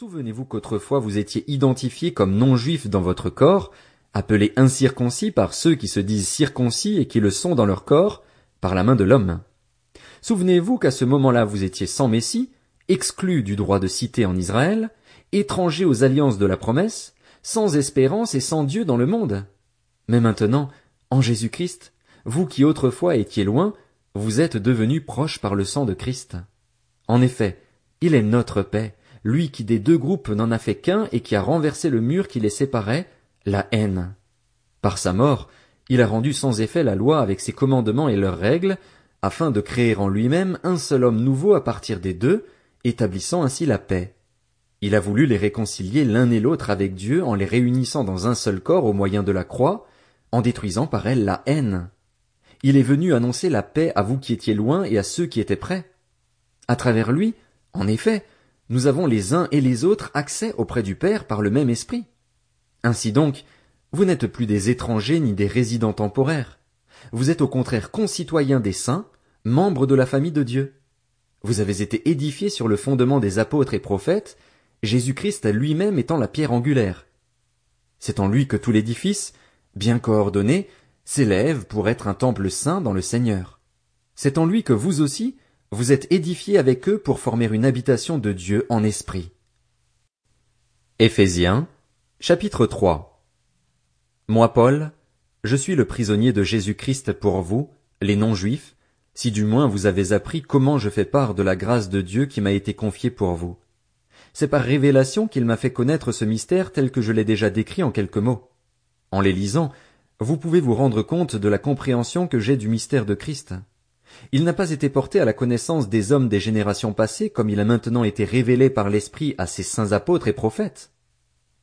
Souvenez-vous qu'autrefois vous étiez identifiés comme non-juifs dans votre corps, appelés incirconcis par ceux qui se disent circoncis et qui le sont dans leur corps, par la main de l'homme. Souvenez-vous qu'à ce moment-là vous étiez sans Messie, exclus du droit de cité en Israël, étrangers aux alliances de la promesse, sans espérance et sans Dieu dans le monde. Mais maintenant, en Jésus-Christ, vous qui autrefois étiez loin, vous êtes devenus proches par le sang de Christ. En effet, il est notre paix, lui qui des deux groupes n'en a fait qu'un et qui a renversé le mur qui les séparait, la haine. Par sa mort, il a rendu sans effet la loi avec ses commandements et leurs règles, afin de créer en lui-même un seul homme nouveau à partir des deux, établissant ainsi la paix. Il a voulu les réconcilier l'un et l'autre avec Dieu en les réunissant dans un seul corps au moyen de la croix, en détruisant par elle la haine. Il est venu annoncer la paix à vous qui étiez loin et à ceux qui étaient près. À travers lui, en effet, nous avons les uns et les autres accès auprès du Père par le même esprit. Ainsi donc, vous n'êtes plus des étrangers ni des résidents temporaires. Vous êtes au contraire concitoyens des saints, membres de la famille de Dieu. Vous avez été édifiés sur le fondement des apôtres et prophètes, Jésus-Christ lui-même étant la pierre angulaire. C'est en lui que tout l'édifice, bien coordonné, s'élève pour être un temple saint dans le Seigneur. C'est en lui que vous aussi, vous êtes édifiés avec eux pour former une habitation de Dieu en esprit. Éphésiens, chapitre 3 Moi, Paul, je suis le prisonnier de Jésus-Christ pour vous, les non-juifs, si du moins vous avez appris comment je fais part de la grâce de Dieu qui m'a été confiée pour vous. C'est par révélation qu'il m'a fait connaître ce mystère tel que je l'ai déjà décrit en quelques mots. En les lisant, vous pouvez vous rendre compte de la compréhension que j'ai du mystère de Christ. Il n'a pas été porté à la connaissance des hommes des générations passées comme il a maintenant été révélé par l'Esprit à ses saints apôtres et prophètes.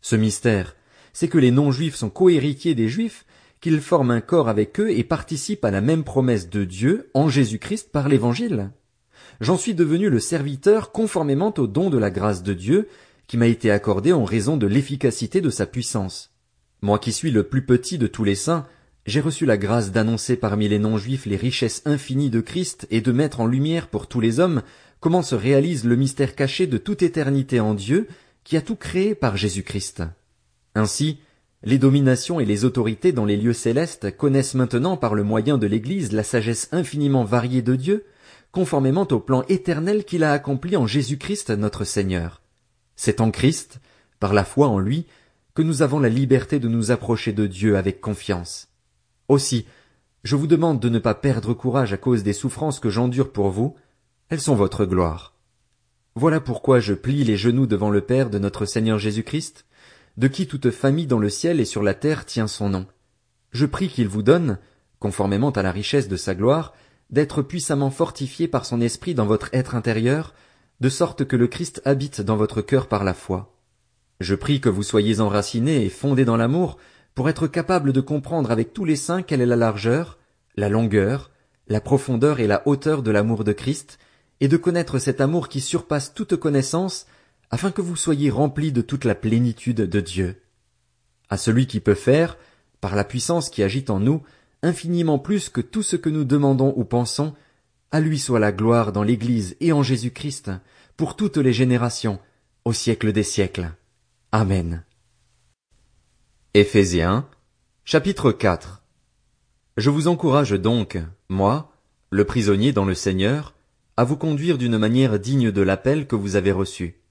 Ce mystère, c'est que les non-juifs sont cohéritiers des juifs, qu'ils forment un corps avec eux et participent à la même promesse de Dieu en Jésus-Christ par l'Évangile. J'en suis devenu le serviteur conformément au don de la grâce de Dieu qui m'a été accordé en raison de l'efficacité de sa puissance. Moi qui suis le plus petit de tous les saints, j'ai reçu la grâce d'annoncer parmi les non-juifs les richesses infinies de Christ et de mettre en lumière pour tous les hommes comment se réalise le mystère caché de toute éternité en Dieu, qui a tout créé par Jésus-Christ. Ainsi, les dominations et les autorités dans les lieux célestes connaissent maintenant par le moyen de l'Église la sagesse infiniment variée de Dieu, conformément au plan éternel qu'il a accompli en Jésus-Christ notre Seigneur. C'est en Christ, par la foi en lui, que nous avons la liberté de nous approcher de Dieu avec confiance. Aussi, je vous demande de ne pas perdre courage à cause des souffrances que j'endure pour vous, elles sont votre gloire. Voilà pourquoi je plie les genoux devant le Père de notre Seigneur Jésus-Christ, de qui toute famille dans le ciel et sur la terre tient son nom. Je prie qu'il vous donne, conformément à la richesse de sa gloire, d'être puissamment fortifié par son esprit dans votre être intérieur, de sorte que le Christ habite dans votre cœur par la foi. Je prie que vous soyez enracinés et fondés dans l'amour, pour être capable de comprendre avec tous les saints quelle est la largeur, la longueur, la profondeur et la hauteur de l'amour de Christ, et de connaître cet amour qui surpasse toute connaissance, afin que vous soyez remplis de toute la plénitude de Dieu. À celui qui peut faire, par la puissance qui agit en nous, infiniment plus que tout ce que nous demandons ou pensons, à lui soit la gloire dans l'Église et en Jésus Christ, pour toutes les générations, au siècle des siècles. Amen. Éphésiens, chapitre 4 Je vous encourage donc, moi, le prisonnier dans le Seigneur, à vous conduire d'une manière digne de l'appel que vous avez reçu.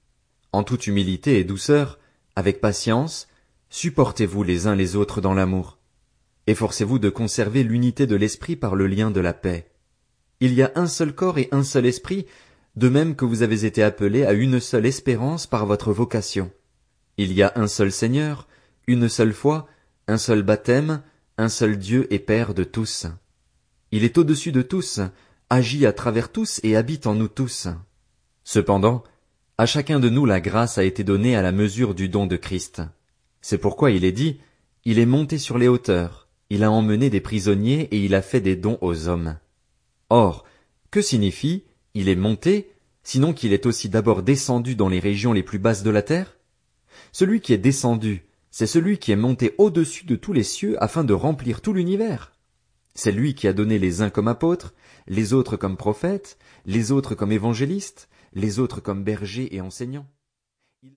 En toute humilité et douceur, avec patience, supportez-vous les uns les autres dans l'amour. Efforcez-vous de conserver l'unité de l'esprit par le lien de la paix. Il y a un seul corps et un seul esprit, de même que vous avez été appelés à une seule espérance par votre vocation. Il y a un seul Seigneur, une seule foi, un seul baptême, un seul Dieu et Père de tous. Il est au-dessus de tous, agit à travers tous et habite en nous tous. Cependant, à chacun de nous la grâce a été donnée à la mesure du don de Christ. C'est pourquoi il est dit, il est monté sur les hauteurs, il a emmené des prisonniers et il a fait des dons aux hommes. Or, que signifie il est monté, sinon qu'il est aussi d'abord descendu dans les régions les plus basses de la terre? Celui qui est descendu c'est celui qui est monté au-dessus de tous les cieux afin de remplir tout l'univers. C'est lui qui a donné les uns comme apôtres, les autres comme prophètes, les autres comme évangélistes, les autres comme bergers et enseignants.